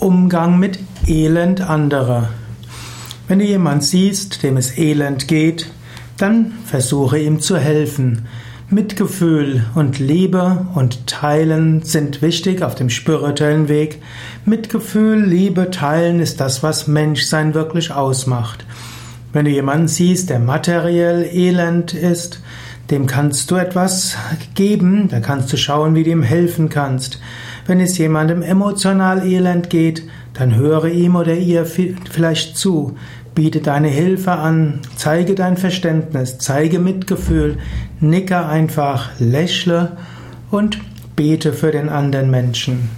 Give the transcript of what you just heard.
Umgang mit Elend anderer. Wenn du jemand siehst, dem es elend geht, dann versuche ihm zu helfen. Mitgefühl und Liebe und Teilen sind wichtig auf dem spirituellen Weg. Mitgefühl, Liebe, Teilen ist das, was Menschsein wirklich ausmacht. Wenn du jemanden siehst, der materiell elend ist, dem kannst du etwas geben, da kannst du schauen, wie du ihm helfen kannst. Wenn es jemandem emotional elend geht, dann höre ihm oder ihr vielleicht zu, biete deine Hilfe an, zeige dein Verständnis, zeige Mitgefühl, nicke einfach, lächle und bete für den anderen Menschen.